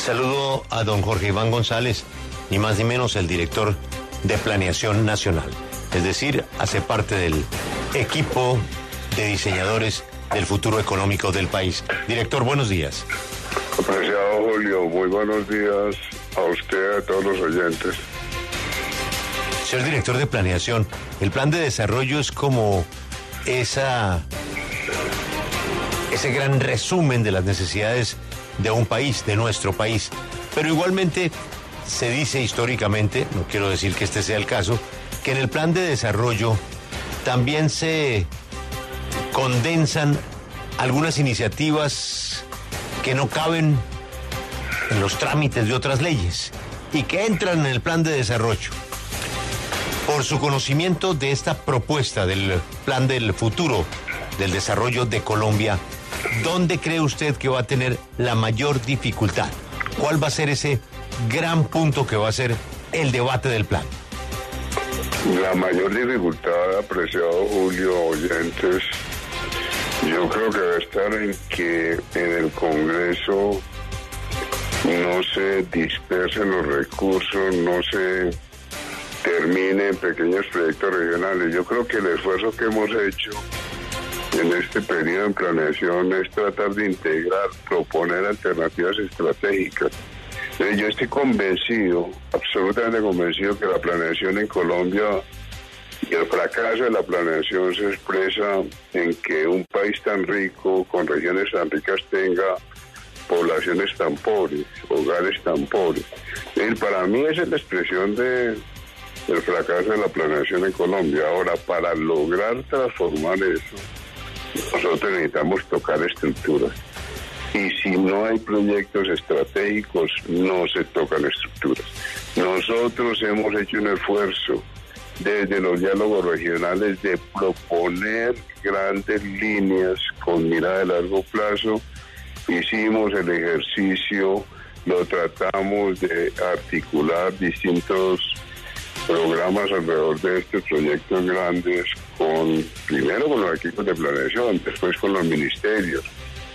Saludo a don Jorge Iván González, ni más ni menos el director de Planeación Nacional. Es decir, hace parte del equipo de diseñadores del futuro económico del país. Director, buenos días. Apreciado Julio, muy buenos días a usted, a todos los oyentes. Señor director de planeación, el plan de desarrollo es como esa ese gran resumen de las necesidades de un país, de nuestro país. Pero igualmente se dice históricamente, no quiero decir que este sea el caso, que en el plan de desarrollo también se condensan algunas iniciativas que no caben en los trámites de otras leyes y que entran en el plan de desarrollo. Por su conocimiento de esta propuesta del plan del futuro del desarrollo de Colombia, ¿dónde cree usted que va a tener la mayor dificultad? ¿Cuál va a ser ese gran punto que va a ser el debate del plan? La mayor dificultad, apreciado Julio, oyentes, yo creo que va a estar en que en el Congreso no se dispersen los recursos, no se termine en pequeños proyectos regionales. Yo creo que el esfuerzo que hemos hecho en este periodo de planeación es tratar de integrar, proponer alternativas estratégicas. Eh, yo estoy convencido, absolutamente convencido que la planeación en Colombia y el fracaso de la planeación se expresa en que un país tan rico, con regiones tan ricas, tenga poblaciones tan pobres, hogares tan pobres. para mí esa es la expresión de, del fracaso de la planeación en Colombia. Ahora, para lograr transformar eso, nosotros necesitamos tocar estructuras. Y si no hay proyectos estratégicos, no se tocan estructuras. Nosotros hemos hecho un esfuerzo desde los diálogos regionales de proponer grandes líneas con mirada de largo plazo. Hicimos el ejercicio, lo tratamos de articular distintos programas alrededor de estos proyectos grandes con primero con los equipos de planeación, después con los ministerios.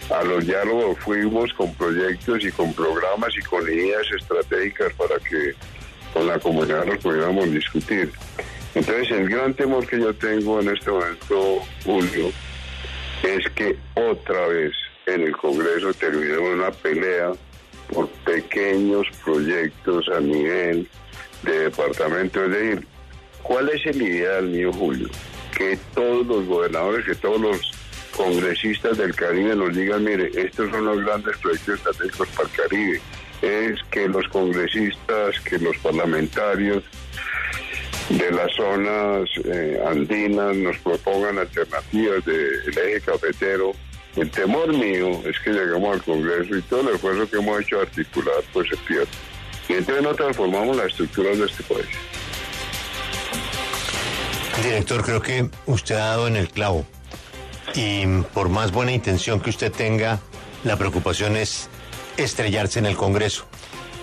A los diálogos fuimos con proyectos y con programas y con ideas estratégicas para que con la comunidad nos pudiéramos discutir. Entonces el gran temor que yo tengo en este momento, Julio, es que otra vez en el Congreso terminemos una pelea por pequeños proyectos a nivel de departamento. Es decir, ¿cuál es el ideal mío, Julio? Que todos los gobernadores, que todos los congresistas del Caribe nos digan, mire, estos son los grandes proyectos estratégicos para el Caribe. Es que los congresistas, que los parlamentarios de las zonas eh, andinas nos propongan alternativas del eje cafetero. El temor mío es que lleguemos al Congreso y todo el esfuerzo que hemos hecho articular pues se pierde. Entonces no transformamos las estructuras de este país. Director, creo que usted ha dado en el clavo. Y por más buena intención que usted tenga, la preocupación es estrellarse en el Congreso.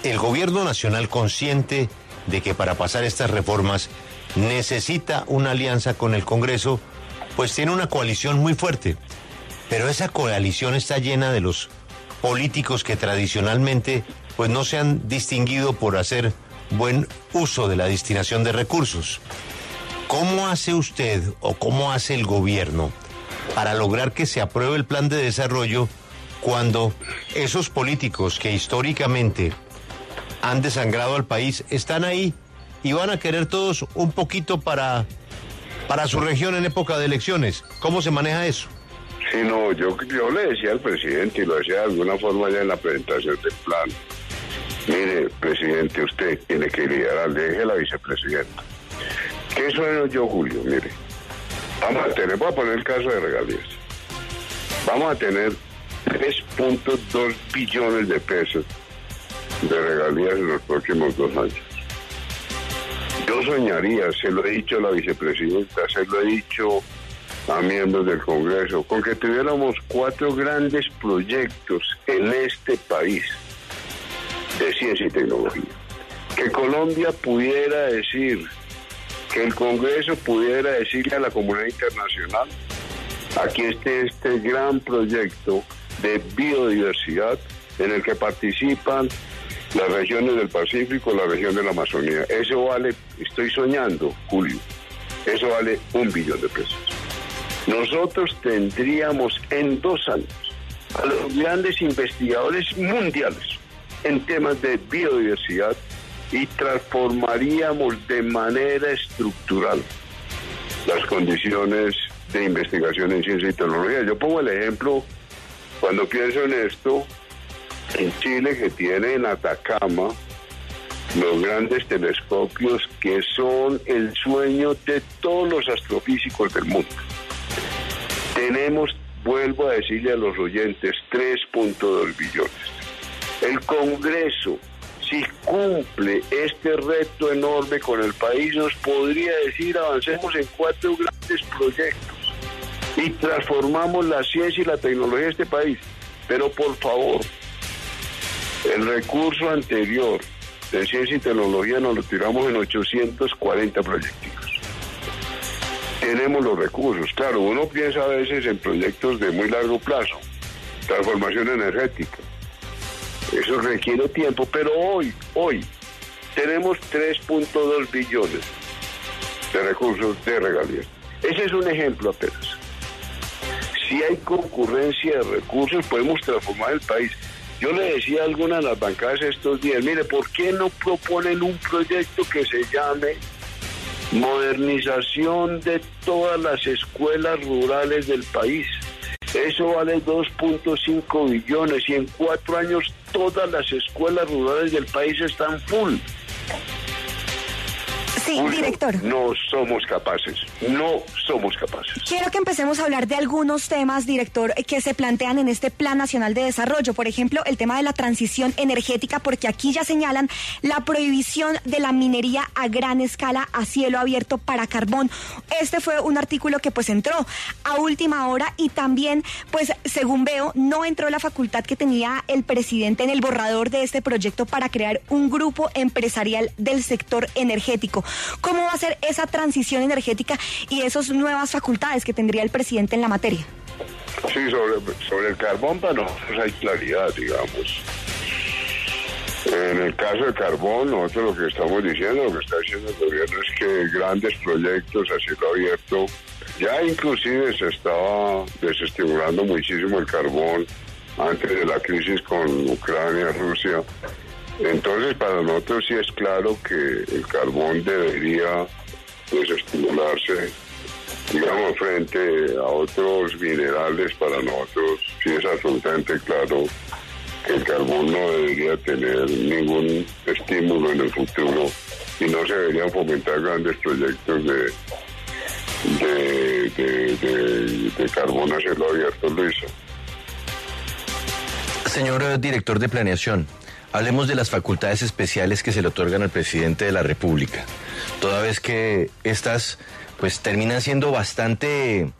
El gobierno nacional consciente de que para pasar estas reformas necesita una alianza con el Congreso, pues tiene una coalición muy fuerte. Pero esa coalición está llena de los políticos que tradicionalmente pues no se han distinguido por hacer buen uso de la destinación de recursos. ¿Cómo hace usted o cómo hace el gobierno para lograr que se apruebe el plan de desarrollo cuando esos políticos que históricamente han desangrado al país están ahí y van a querer todos un poquito para, para su región en época de elecciones? ¿Cómo se maneja eso? Sí, no, yo, yo le decía al presidente y lo decía de alguna forma ya en la presentación del plan Mire, presidente, usted tiene que liderar, deje la vicepresidenta. ¿Qué sueño yo, Julio? Mire, vamos a tener, voy a poner el caso de regalías. Vamos a tener 3.2 billones de pesos de regalías en los próximos dos años. Yo soñaría, se lo he dicho a la vicepresidenta, se lo he dicho a miembros del Congreso, con que tuviéramos cuatro grandes proyectos en este país de ciencia y tecnología. Que Colombia pudiera decir, que el Congreso pudiera decirle a la comunidad internacional, aquí está este gran proyecto de biodiversidad en el que participan las regiones del Pacífico, la región de la Amazonía. Eso vale, estoy soñando, Julio, eso vale un billón de pesos. Nosotros tendríamos en dos años a los grandes investigadores mundiales en temas de biodiversidad y transformaríamos de manera estructural las condiciones de investigación en ciencia y tecnología. Yo pongo el ejemplo, cuando pienso en esto, en Chile que tiene en Atacama los grandes telescopios que son el sueño de todos los astrofísicos del mundo. Tenemos, vuelvo a decirle a los oyentes, 3.2 billones. El Congreso, si cumple este reto enorme con el país, nos podría decir avancemos en cuatro grandes proyectos y transformamos la ciencia y la tecnología de este país. Pero por favor, el recurso anterior de ciencia y tecnología nos lo tiramos en 840 proyectos. Tenemos los recursos. Claro, uno piensa a veces en proyectos de muy largo plazo, transformación energética. Eso requiere tiempo, pero hoy, hoy, tenemos 3.2 billones de recursos de regalías. Ese es un ejemplo apenas. Si hay concurrencia de recursos, podemos transformar el país. Yo le decía a algunas de las bancadas estos días, mire, ¿por qué no proponen un proyecto que se llame modernización de todas las escuelas rurales del país? Eso vale 2.5 billones y en cuatro años todas las escuelas rurales del país están full. Sí, director. No somos capaces, no somos capaces. Quiero que empecemos a hablar de algunos temas, director, que se plantean en este Plan Nacional de Desarrollo. Por ejemplo, el tema de la transición energética, porque aquí ya señalan la prohibición de la minería a gran escala a cielo abierto para carbón. Este fue un artículo que pues entró a última hora y también, pues según veo, no entró la facultad que tenía el presidente en el borrador de este proyecto para crear un grupo empresarial del sector energético. ¿Cómo va a ser esa transición energética y esas nuevas facultades que tendría el presidente en la materia? Sí, sobre, el carbón para nosotros hay claridad, digamos. En el caso del carbón, nosotros lo que estamos diciendo, lo que está diciendo el gobierno es que grandes proyectos a cielo abierto, ya inclusive se estaba desestimulando muchísimo el carbón antes de la crisis con Ucrania, Rusia, entonces, para nosotros sí es claro que el carbón debería desestimularse, digamos, frente a otros minerales. Para nosotros sí es absolutamente claro que el carbón no debería tener ningún estímulo en el futuro y no se deberían fomentar grandes proyectos de, de, de, carbón a cielo abierto, Luis. Señor eh, director de planeación, Hablemos de las facultades especiales que se le otorgan al presidente de la República, toda vez que estas pues terminan siendo bastante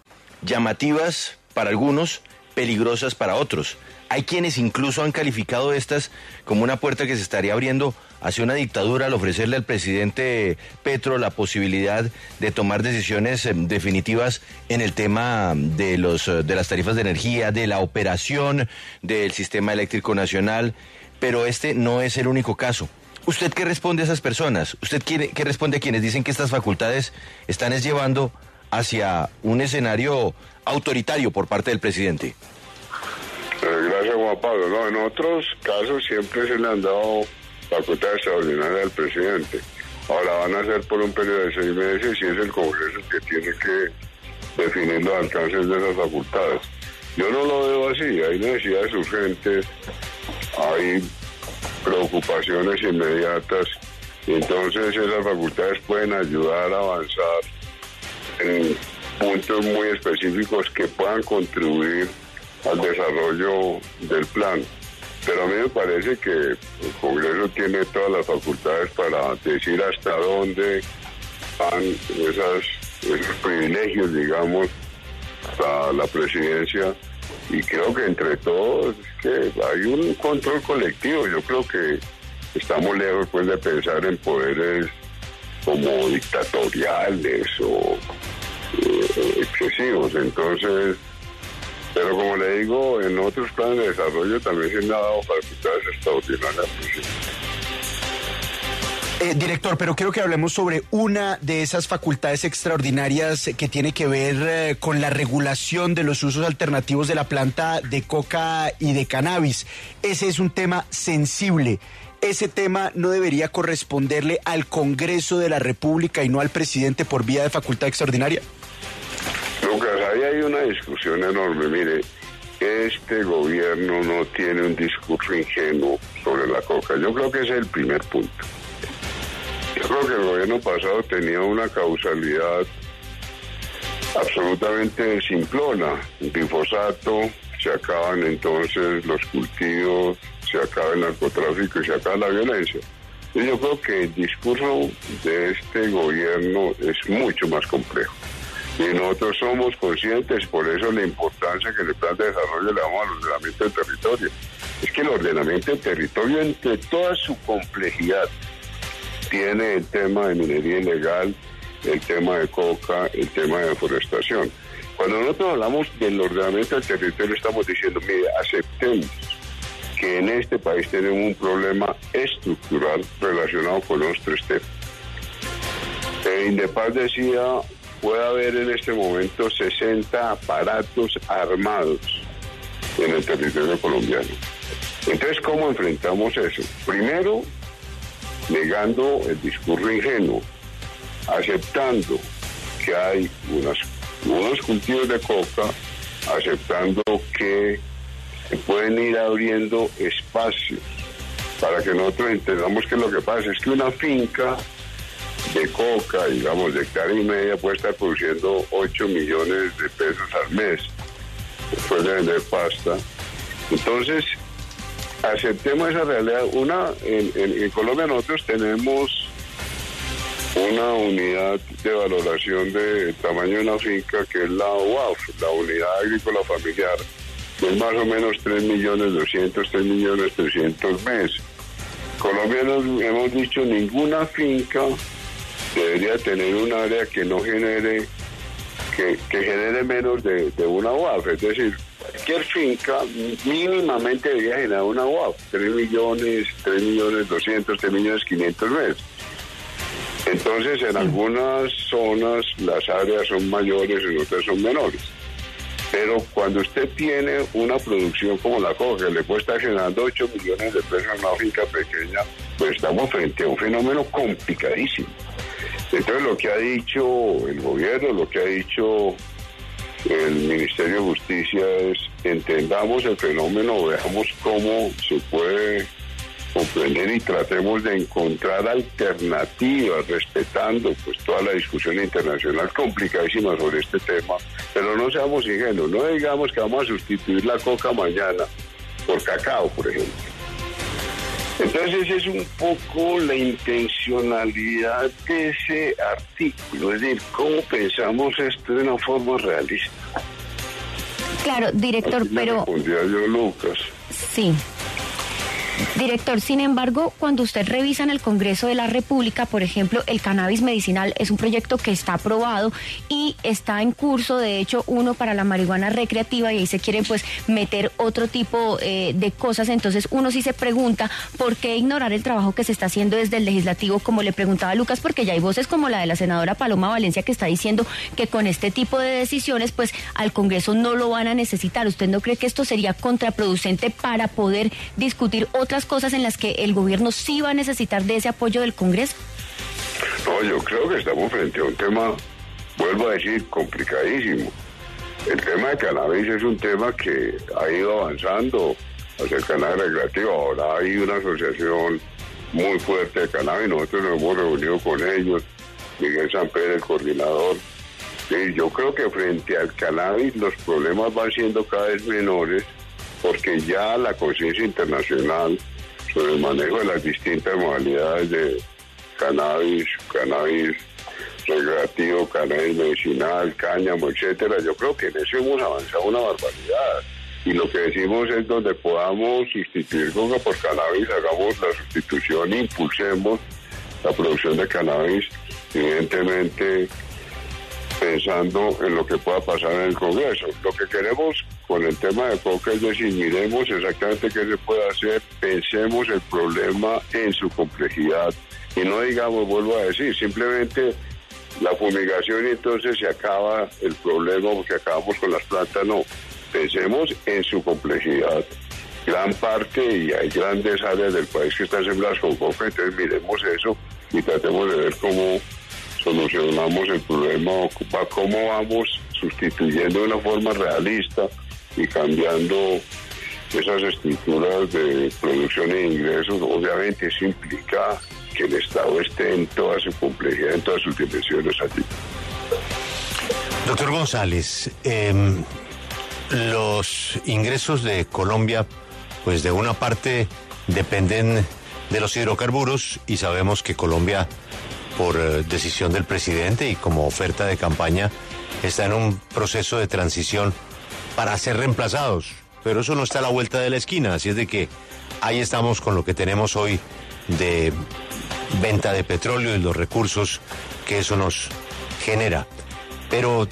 llamativas para algunos, peligrosas para otros. Hay quienes incluso han calificado estas como una puerta que se estaría abriendo hacia una dictadura al ofrecerle al presidente Petro la posibilidad de tomar decisiones em, definitivas en el tema de los de las tarifas de energía, de la operación del sistema eléctrico nacional pero este no es el único caso. ¿Usted qué responde a esas personas? ¿Usted qué, qué responde a quienes dicen que estas facultades están llevando hacia un escenario autoritario por parte del presidente? Eh, gracias, Juan Pablo. En otros casos siempre se le han dado facultades extraordinarias al presidente. Ahora van a ser por un periodo de seis meses y es el Congreso que tiene que definir los alcances de esas facultades. Yo no lo veo así, hay necesidades urgentes hay preocupaciones inmediatas entonces esas facultades pueden ayudar a avanzar en puntos muy específicos que puedan contribuir al desarrollo del plan. Pero a mí me parece que el Congreso tiene todas las facultades para decir hasta dónde van esas, esos privilegios, digamos, hasta la presidencia y creo que entre todos que hay un control colectivo. Yo creo que estamos lejos pues de pensar en poderes como dictatoriales o eh, excesivos. Entonces, pero como le digo, en otros planes de desarrollo también se han dado facultades extraordinarias. Eh, director, pero quiero que hablemos sobre una de esas facultades extraordinarias que tiene que ver eh, con la regulación de los usos alternativos de la planta de coca y de cannabis. Ese es un tema sensible. Ese tema no debería corresponderle al Congreso de la República y no al presidente por vía de facultad extraordinaria. Lucas, ahí hay una discusión enorme. Mire, este gobierno no tiene un discurso ingenuo sobre la coca. Yo creo que ese es el primer punto. Yo creo que el gobierno pasado tenía una causalidad absolutamente simplona. Glifosato, se acaban entonces los cultivos, se acaba el narcotráfico y se acaba la violencia. Y yo creo que el discurso de este gobierno es mucho más complejo. Y nosotros somos conscientes, por eso la importancia que el plan de desarrollo le damos al ordenamiento del territorio. Es que el ordenamiento del territorio, entre toda su complejidad, tiene el tema de minería ilegal, el tema de coca, el tema de deforestación. Cuando nosotros hablamos del ordenamiento del territorio, estamos diciendo, mire, aceptemos que en este país tenemos un problema estructural relacionado con los tres temas. Eh, Indepaz decía, puede haber en este momento 60 aparatos armados en el territorio colombiano. Entonces, ¿cómo enfrentamos eso? Primero, negando el discurso ingenuo, aceptando que hay unas, unos cultivos de coca, aceptando que se pueden ir abriendo espacios para que nosotros entendamos que lo que pasa es que una finca de coca, digamos, de hectárea y media puede estar produciendo 8 millones de pesos al mes después de vender pasta. Entonces, aceptemos esa realidad. Una, en, Colombia nosotros tenemos una unidad de valoración de tamaño de una finca que es la UAF, la Unidad Agrícola Familiar, que es más o menos 3 millones 200, 3 millones 300 meses. Colombia no hemos dicho ninguna finca debería tener un área que no genere, que, genere menos de, de una UAF, es decir, cualquier finca mínimamente debería generar una UAP, 3 millones, 3 millones 200, 3 millones 500 meses. Entonces, en algunas zonas las áreas son mayores, en otras son menores. Pero cuando usted tiene una producción como la coca, que le puede estar generando 8 millones de pesos en una finca pequeña, pues estamos frente a un fenómeno complicadísimo. Entonces, lo que ha dicho el gobierno, lo que ha dicho el Ministerio de Justicia es entendamos el fenómeno, veamos cómo se puede comprender y tratemos de encontrar alternativas respetando pues toda la discusión internacional complicadísima sobre este tema, pero no seamos ingenuos, no digamos que vamos a sustituir la coca mañana por cacao, por ejemplo. Entonces es un poco la intencionalidad de ese artículo, es decir, cómo pensamos esto de una forma realista. Claro, director, pero... Yo, Lucas. Sí. Director, sin embargo, cuando usted revisa en el Congreso de la República, por ejemplo, el cannabis medicinal es un proyecto que está aprobado y está en curso, de hecho, uno para la marihuana recreativa y ahí se quieren pues meter otro tipo eh, de cosas. Entonces uno sí se pregunta por qué ignorar el trabajo que se está haciendo desde el legislativo, como le preguntaba Lucas, porque ya hay voces como la de la senadora Paloma Valencia que está diciendo que con este tipo de decisiones pues al Congreso no lo van a necesitar. ¿Usted no cree que esto sería contraproducente para poder discutir otras cosas en las que el gobierno sí va a necesitar de ese apoyo del Congreso? No, yo creo que estamos frente a un tema, vuelvo a decir, complicadísimo. El tema de cannabis es un tema que ha ido avanzando hacia el cannabis recreativo. Ahora hay una asociación muy fuerte de cannabis, nosotros nos hemos reunido con ellos, Miguel Samper, el coordinador. Y yo creo que frente al cannabis los problemas van siendo cada vez menores porque ya la conciencia internacional sobre el manejo de las distintas modalidades de cannabis, cannabis recreativo, cannabis medicinal, cáñamo, etcétera. Yo creo que en eso hemos avanzado una barbaridad. Y lo que decimos es donde podamos sustituir coca por cannabis, hagamos la sustitución, impulsemos la producción de cannabis, evidentemente pensando en lo que pueda pasar en el Congreso. Lo que queremos con el tema de coca, es decir, miremos exactamente qué se puede hacer, pensemos el problema en su complejidad y no digamos, vuelvo a decir, simplemente la fumigación y entonces se acaba el problema porque acabamos con las plantas, no. Pensemos en su complejidad. Gran parte y hay grandes áreas del país que están sembradas con coca, entonces miremos eso y tratemos de ver cómo solucionamos el problema, cómo vamos sustituyendo de una forma realista y cambiando esas estructuras de producción e ingresos. Obviamente eso implica que el Estado esté en toda su complejidad, en todas sus dimensiones allí. Doctor González, em, los ingresos de Colombia, pues de una parte dependen de los hidrocarburos y sabemos que Colombia, por eh, decisión del presidente y como oferta de campaña, está en un proceso de transición para ser reemplazados. Pero eso no está a la vuelta de la esquina, así es de que ahí estamos con lo que tenemos hoy de venta de petróleo y los recursos que eso nos genera. Pero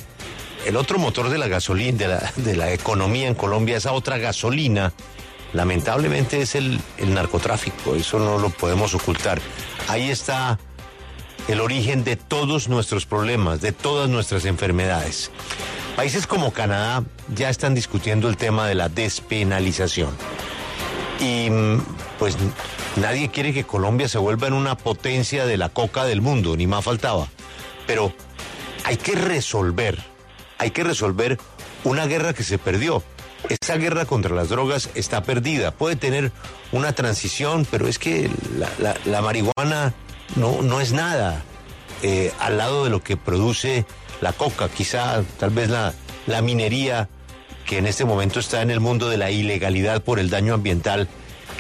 el otro motor de la gasolina, de la, de la economía en Colombia, esa otra gasolina, lamentablemente es el, el narcotráfico, eso no lo podemos ocultar. Ahí está el origen de todos nuestros problemas, de todas nuestras enfermedades. Países como Canadá ya están discutiendo el tema de la despenalización. Y mm, pues nadie quiere que Colombia se vuelva en una potencia de la coca del mundo, ni más faltaba. Pero hay que resolver, hay que resolver una guerra que se perdió. Esa guerra contra las drogas está perdida. Puede tener una transición, pero es que la, marihuana no, no es nada eh, al lado de lo que produce la coca. Quizá, tal vez la, la minería que en este momento está en el mundo de la ilegalidad por el daño ambiental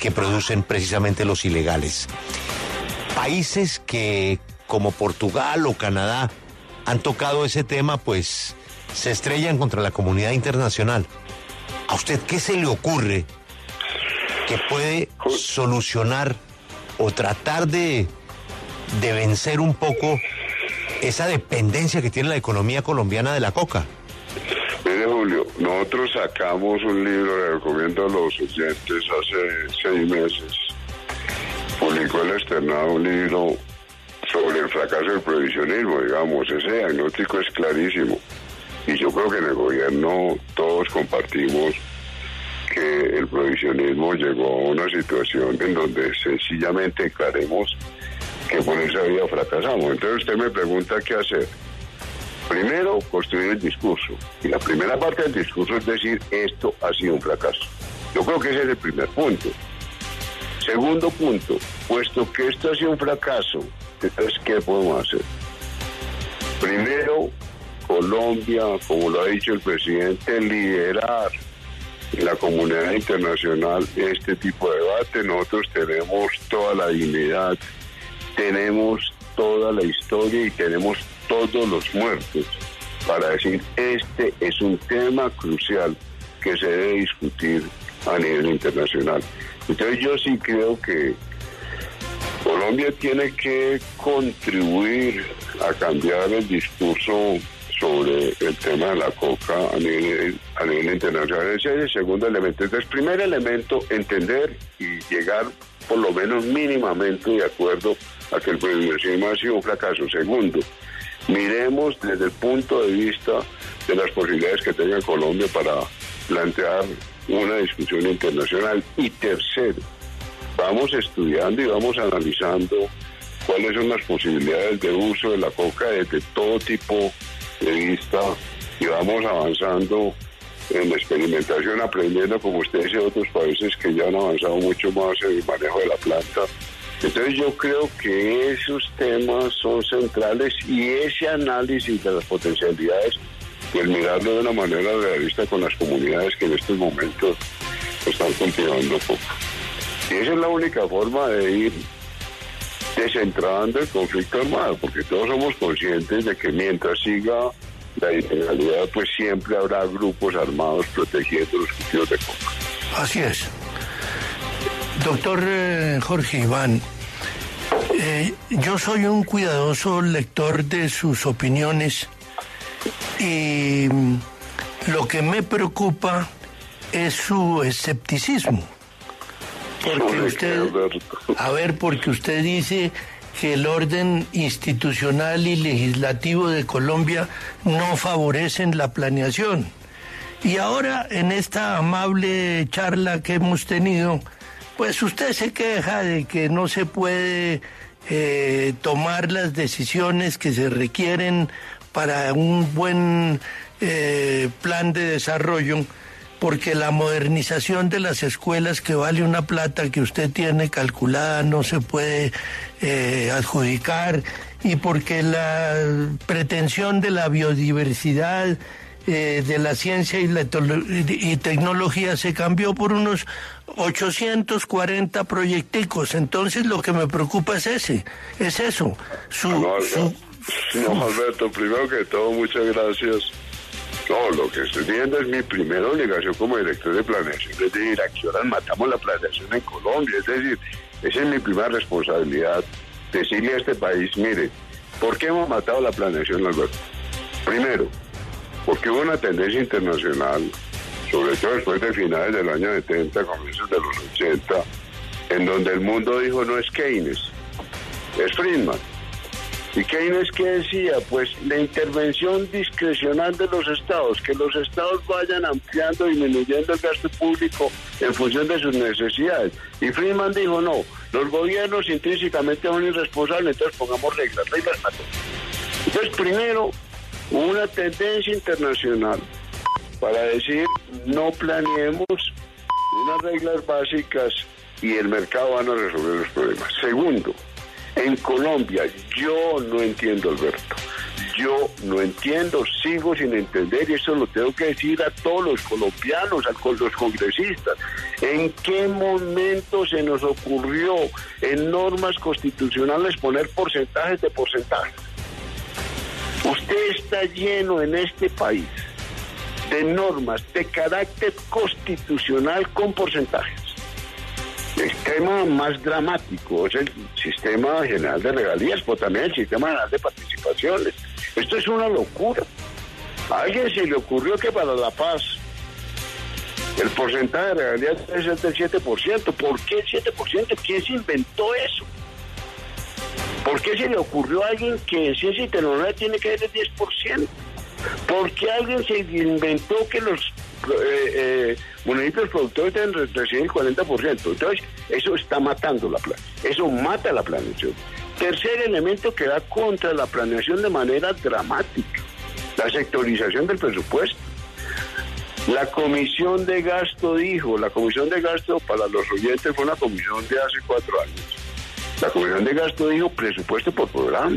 que producen precisamente los ilegales. Países que como Portugal o Canadá han tocado ese tema, pues se estrellan contra la comunidad internacional. ¿A usted qué se le ocurre que puede solucionar o tratar de, de vencer un poco esa dependencia que tiene la economía colombiana de la coca? Mire, Julio, nosotros sacamos un libro, le recomiendo a los oyentes, hace seis meses. Publicó el externado un libro sobre el fracaso del provisionismo, digamos. Ese diagnóstico es clarísimo. Y yo creo que en el gobierno todos compartimos que el provisionismo llegó a una situación en donde sencillamente creemos que por esa vía fracasamos. Entonces usted me pregunta qué hacer. Primero, construir el discurso. Y la primera parte del discurso es decir, esto ha sido un fracaso. Yo creo que ese es el primer punto. Segundo punto, puesto que esto ha sido un fracaso, entonces, ¿qué podemos hacer? Primero, Colombia, como lo ha dicho el presidente, liderar en la comunidad internacional este tipo de debate. Nosotros tenemos toda la dignidad, tenemos toda la historia y tenemos todos los muertos para decir este es un tema crucial que se debe discutir a nivel internacional. Entonces yo sí creo que Colombia tiene que contribuir a cambiar el discurso sobre el tema de la coca a nivel, a nivel internacional. Ese es el segundo elemento. Entonces, primer elemento, entender y llegar por lo menos mínimamente de acuerdo a que el prohibicionismo ha sido un fracaso. Segundo, miremos desde el punto de vista de las posibilidades que tenga Colombia para plantear una discusión internacional. Y tercero, vamos estudiando y vamos analizando cuáles son las posibilidades de uso de la coca desde todo tipo de vista y vamos avanzando en la experimentación, aprendiendo, como usted dice, otros países que ya han avanzado mucho más en el manejo de la planta entonces yo creo que esos temas son centrales y ese análisis de las potencialidades y el mirarlo de una manera realista con las comunidades que en estos momentos están cultivando poco. Y esa es la única forma de ir descentrando el conflicto armado, porque todos somos conscientes de que mientras siga la ilegalidad, pues siempre habrá grupos armados protegiendo los cultivos de coca. Así es. Doctor eh, Jorge Iván, eh, yo soy un cuidadoso lector de sus opiniones y mm, lo que me preocupa es su escepticismo. Porque usted, a ver, porque usted dice que el orden institucional y legislativo de Colombia no favorecen la planeación. Y ahora, en esta amable charla que hemos tenido, pues usted se queja de que no se puede eh, tomar las decisiones que se requieren para un buen eh, plan de desarrollo porque la modernización de las escuelas que vale una plata que usted tiene calculada no se puede eh, adjudicar y porque la pretensión de la biodiversidad eh, de la ciencia y, la y tecnología se cambió por unos 840 proyecticos. Entonces lo que me preocupa es ese, es eso. Su, no, Alberto, primero que todo, muchas gracias no, lo que estoy viendo es mi primera obligación como director de planeación, es decir, a qué horas matamos la planeación en Colombia, es decir, esa es mi primera responsabilidad, decirle a este país, mire, ¿por qué hemos matado la planeación, Alberto? Primero, porque hubo una tendencia internacional, sobre todo después de finales del año 70, comienzos de los 80, en donde el mundo dijo no es Keynes, es Friedman. ¿Y Keynes qué decía? Pues la intervención discrecional de los estados, que los estados vayan ampliando, disminuyendo el gasto público en función de sus necesidades. Y Friedman dijo, no, los gobiernos intrínsecamente son irresponsables, entonces pongamos reglas, reglas para. Entonces, primero, una tendencia internacional para decir, no planeemos unas reglas básicas y el mercado van a resolver los problemas. Segundo, en Colombia, yo no entiendo, Alberto. Yo no entiendo, sigo sin entender, y eso lo tengo que decir a todos los colombianos, a los congresistas. ¿En qué momento se nos ocurrió en normas constitucionales poner porcentajes de porcentajes? Está lleno en este país de normas de carácter constitucional con porcentajes. El tema más dramático es el sistema general de regalías, pero también el sistema general de participaciones. Esto es una locura. A alguien se le ocurrió que para la paz el porcentaje de regalías debe ser del 7%. ¿Por qué el 7%? ¿Quién se inventó eso? ¿Por qué se le ocurrió a alguien que en ciencia y tecnología tiene que ser el 10%? ¿Por qué alguien se inventó que los eh, eh, municipios productores deben recibir el 40%. Entonces, eso está matando la plan. Eso mata la planeación. Tercer elemento que da contra la planeación de manera dramática, la sectorización del presupuesto. La comisión de gasto dijo, la comisión de gasto para los oyentes fue una comisión de hace cuatro años. La comisión de gasto dijo presupuesto por programa.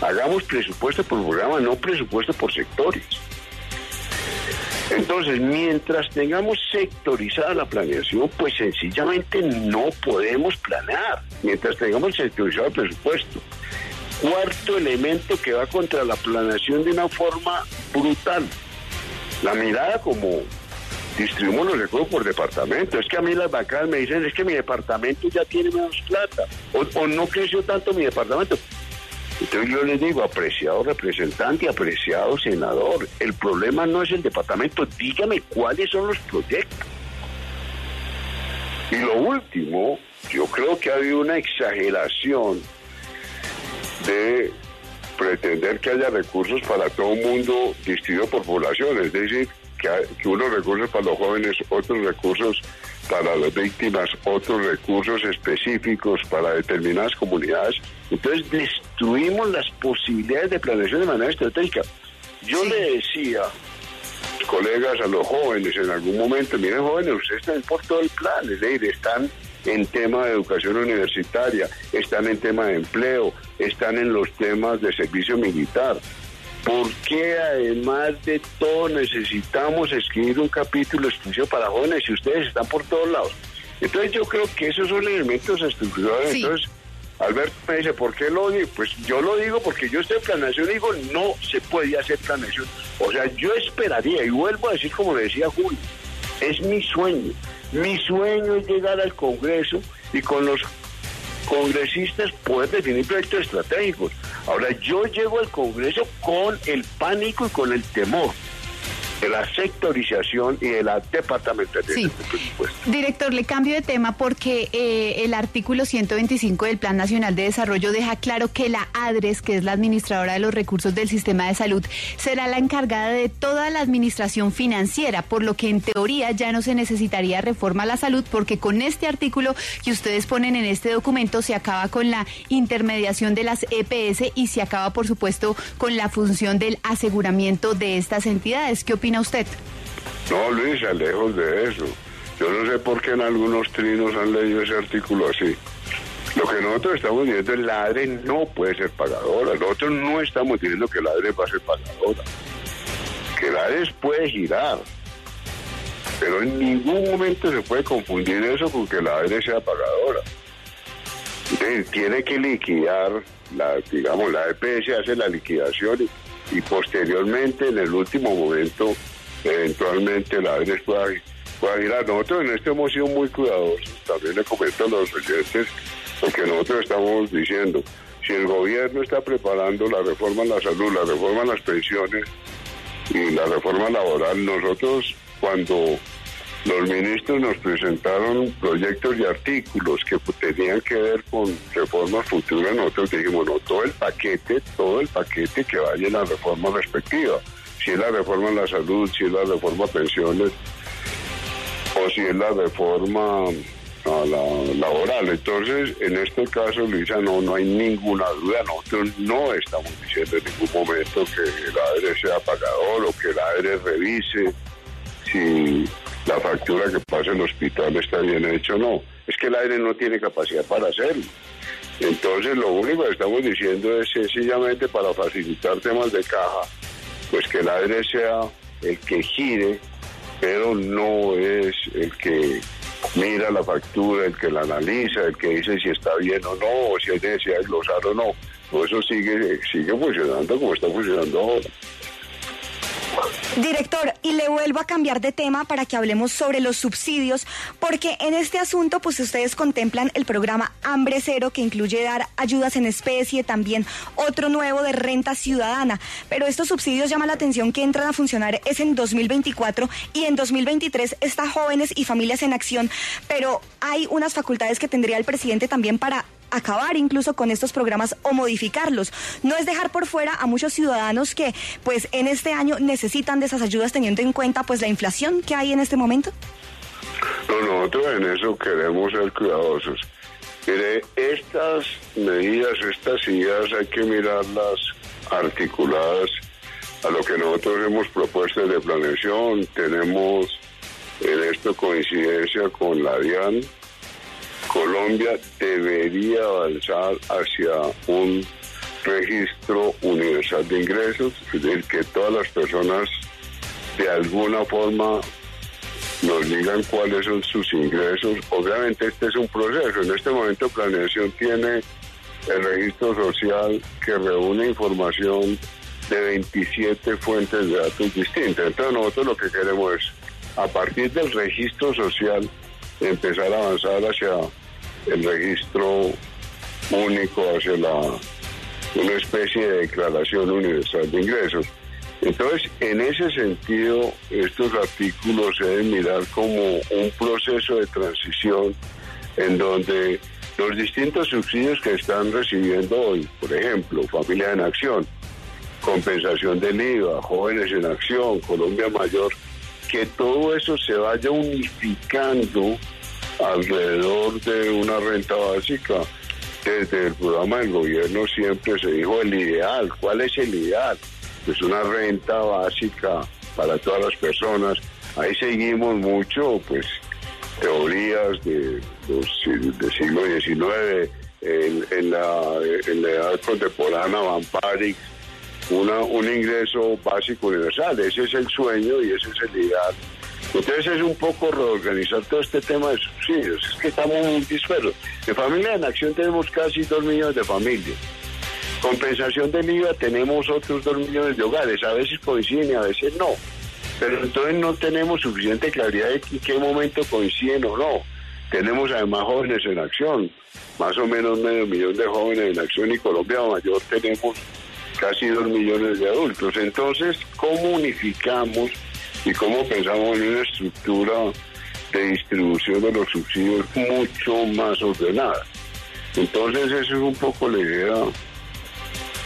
Hagamos presupuesto por programa, no presupuesto por sectores. Entonces, mientras tengamos sectorizada la planeación, pues sencillamente no podemos planear, mientras tengamos sectorizado el presupuesto. Cuarto elemento que va contra la planeación de una forma brutal. La mirada como distribuimos los recursos por departamento. Es que a mí las bancas me dicen, es que mi departamento ya tiene menos plata, o no creció tanto mi departamento. Entonces yo les digo, apreciado representante, apreciado senador, el problema no es el departamento, dígame cuáles son los proyectos. Y lo último, yo creo que ha habido una exageración de pretender que haya recursos para todo el mundo distribuido por población, es decir, que, que unos recursos para los jóvenes, otros recursos para las víctimas, otros recursos específicos para determinadas comunidades. Entonces destruimos las posibilidades de planeación de manera estratégica. Yo le decía, colegas, a los jóvenes en algún momento, miren jóvenes, ustedes están por todo el plan, es decir, están en tema de educación universitaria, están en tema de empleo, están en los temas de servicio militar. ¿Por qué además de todo necesitamos escribir un capítulo exclusivo para jóvenes si ustedes están por todos lados? Entonces yo creo que esos son elementos estructurales. Entonces, Alberto me dice, ¿por qué lo digo? Pues yo lo digo porque yo estoy en planeación y digo, no se puede hacer planeación. O sea, yo esperaría, y vuelvo a decir como le decía Julio, es mi sueño. Mi sueño es llegar al Congreso y con los congresistas poder definir proyectos estratégicos. Ahora, yo llego al Congreso con el pánico y con el temor de la sectorización y de la departamentalización del presupuesto. Director, le cambio de tema porque eh, el artículo 125 del Plan Nacional de Desarrollo deja claro que la ADRES, que es la administradora de los recursos del sistema de salud, será la encargada de toda la administración financiera, por lo que en teoría ya no se necesitaría reforma a la salud porque con este artículo que ustedes ponen en este documento se acaba con la intermediación de las EPS y se acaba, por supuesto, con la función del aseguramiento de estas entidades. ¿Qué usted? No, Luisa, lejos de eso. Yo no sé por qué en algunos trinos han leído ese artículo así. Lo que nosotros estamos diciendo es la ADRE no puede ser pagadora. Nosotros no estamos diciendo que la ADRE va a ser pagadora. Que la puede girar. Pero en ningún momento se puede confundir eso con que la ADRE sea pagadora. tiene que liquidar, la, digamos, la EPS hace la liquidación y, posteriormente, en el último momento, eventualmente la ADRE pueda, pueda girar. Nosotros en esto hemos sido muy cuidadosos. También le comento a los oyentes porque nosotros estamos diciendo, si el gobierno está preparando la reforma en la salud, la reforma en las pensiones y la reforma laboral, nosotros cuando los ministros nos presentaron proyectos y artículos que tenían que ver con reformas futuras, nosotros dijimos, no, todo el paquete, todo el paquete que vaya en la reforma respectiva. Si es la reforma en la salud, si es la reforma pensiones, o si es la reforma a la laboral. Entonces, en este caso, Luisa, no, no hay ninguna duda. Nosotros no estamos diciendo en ningún momento que el ADRE sea pagador o que el ADRE revise si la factura que pasa en el hospital está bien hecha o no. Es que el aire no tiene capacidad para hacerlo. Entonces, lo único que estamos diciendo es sencillamente para facilitar temas de caja, pues que el aire sea el que gire, pero no es el que mira la factura, el que la analiza, el que dice si está bien o no, o si hay necesidad de glosar o no. Todo eso sigue, sigue funcionando como está funcionando ahora. Director, y le vuelvo a cambiar de tema para que hablemos sobre los subsidios, porque en este asunto, pues ustedes contemplan el programa Hambre Cero, que incluye dar ayudas en especie, también otro nuevo de renta ciudadana. Pero estos subsidios llaman la atención que entran a funcionar es en 2024 y en 2023 está Jóvenes y Familias en Acción, pero hay unas facultades que tendría el presidente también para acabar incluso con estos programas o modificarlos. No es dejar por fuera a muchos ciudadanos que pues en este año necesitan de esas ayudas teniendo en cuenta pues la inflación que hay en este momento. No, nosotros en eso queremos ser cuidadosos. Mire, estas medidas, estas ideas hay que mirarlas articuladas a lo que nosotros hemos propuesto de planeación. Tenemos en esto coincidencia con la DIAN, Colombia debería avanzar hacia un registro universal de ingresos, es decir, que todas las personas de alguna forma nos digan cuáles son sus ingresos. Obviamente este es un proceso. En este momento Planeación tiene el registro social que reúne información de 27 fuentes de datos distintas. Entonces nosotros lo que queremos es, a partir del registro social, empezar a avanzar hacia el registro único, hacia la, una especie de declaración universal de ingresos. Entonces, en ese sentido, estos artículos se deben mirar como un proceso de transición en donde los distintos subsidios que están recibiendo hoy, por ejemplo, Familia en Acción, compensación del IVA, Jóvenes en Acción, Colombia Mayor, que todo eso se vaya unificando alrededor de una renta básica. Desde el programa del gobierno siempre se dijo el ideal. ¿Cuál es el ideal? Pues una renta básica para todas las personas. Ahí seguimos mucho, pues, teorías de, del siglo XIX, en, la, en la edad contemporánea, Van una, un ingreso básico universal. Ese es el sueño y ese es el ideal entonces es un poco reorganizar todo este tema de subsidios. Es que estamos muy dispersos. De familia en acción tenemos casi dos millones de familias. Compensación del IVA tenemos otros dos millones de hogares. A veces coinciden y a veces no. Pero entonces no tenemos suficiente claridad de en qué momento coinciden o no. Tenemos además jóvenes en acción, más o menos medio millón de jóvenes en acción y Colombia Mayor tenemos casi dos millones de adultos. Entonces, ¿cómo unificamos y cómo pensamos en una estructura de distribución de los subsidios mucho más ordenada. Entonces esa es un poco la idea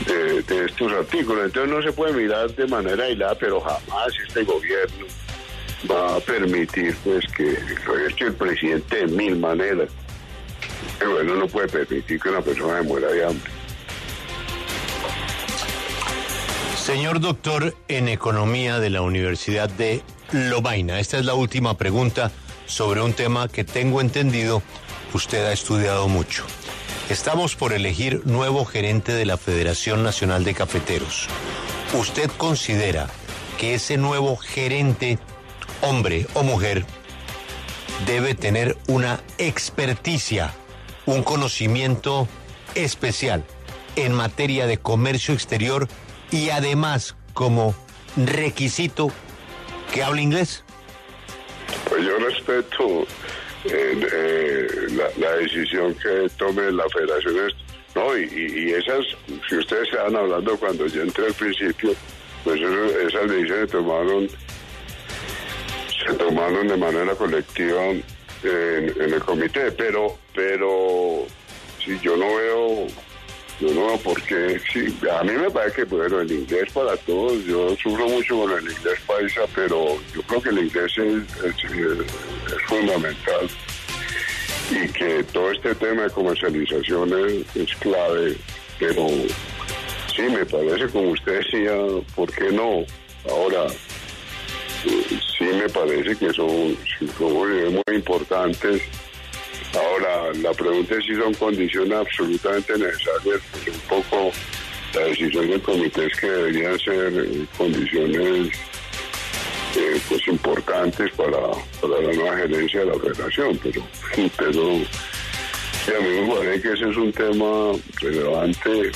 de, estos artículos. Entonces no se puede mirar de manera aislada, pero jamás este gobierno va a permitir pues que lo el presidente de mil maneras. Pero bueno, no puede permitir que una persona se muera de hambre. Señor doctor en economía de la Universidad de Lovaina, esta es la última pregunta sobre un tema que tengo entendido usted ha estudiado mucho. Estamos por elegir nuevo gerente de la Federación Nacional de Cafeteros. ¿Usted considera que ese nuevo gerente, hombre o mujer, debe tener una experticia, un conocimiento especial en materia de comercio exterior y además como requisito que hable inglés? Pues yo respeto eh, la, decisión que tome la federación. No, y, esas, si ustedes estaban hablando cuando yo entré al principio, pues esas decisiones tomaron, se tomaron de manera colectiva en, en el comité, pero, pero si yo no veo yo no, porque sí, a mí me parece que, bueno, el inglés para todos, yo sufro mucho con el inglés paisa, pero yo creo que el inglés es, fundamental y que todo este tema de comercialización es, clave, pero sí, me parece, como usted decía, ¿por qué no? Ahora, sí me parece que son muy importantes Ahora, la pregunta es si son condiciones absolutamente necesarias, pues un poco la decisión del comité es que deberían ser eh, condiciones eh, pues importantes para, la nueva gerencia de la federación, pero, pero a mí me parece que ese es un tema relevante,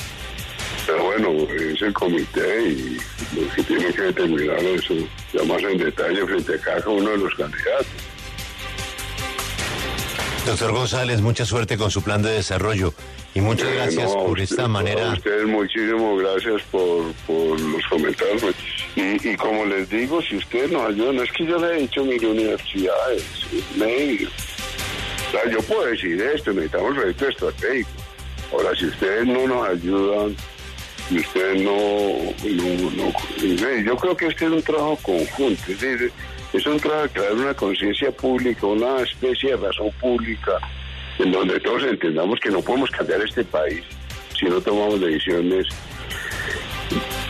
pero bueno, es el comité y lo que tiene que determinar eso ya más en detalle frente a cada uno de los candidatos. Doctor González, mucha suerte con su plan de desarrollo y muchas gracias por esta manera. A ustedes muchísimas gracias por, los comentarios. Y, como les digo, si ustedes nos ayudan, no es que yo le he dicho mil universidades, medio. O sea, yo puedo decir esto, necesitamos el proyecto estratégico. Ahora, si ustedes no nos ayudan, si ustedes no, no, yo creo que este es un trabajo conjunto. Es decir, es un trabajo de crear una conciencia pública, una especie de razón pública, en donde todos entendamos que no podemos cambiar este país si no tomamos decisiones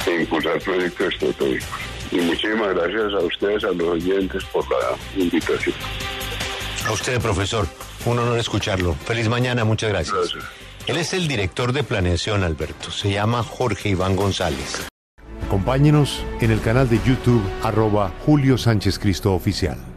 de impulsar proyectos estratégicos. Y muchísimas gracias a ustedes, a los oyentes, por la invitación. A usted, profesor. Un honor escucharlo. Feliz mañana, muchas gracias. gracias. Él es el director de planeación, Alberto. Se llama Jorge Iván González. Acompáñenos en el canal de YouTube arroba Julio Sánchez Cristo Oficial.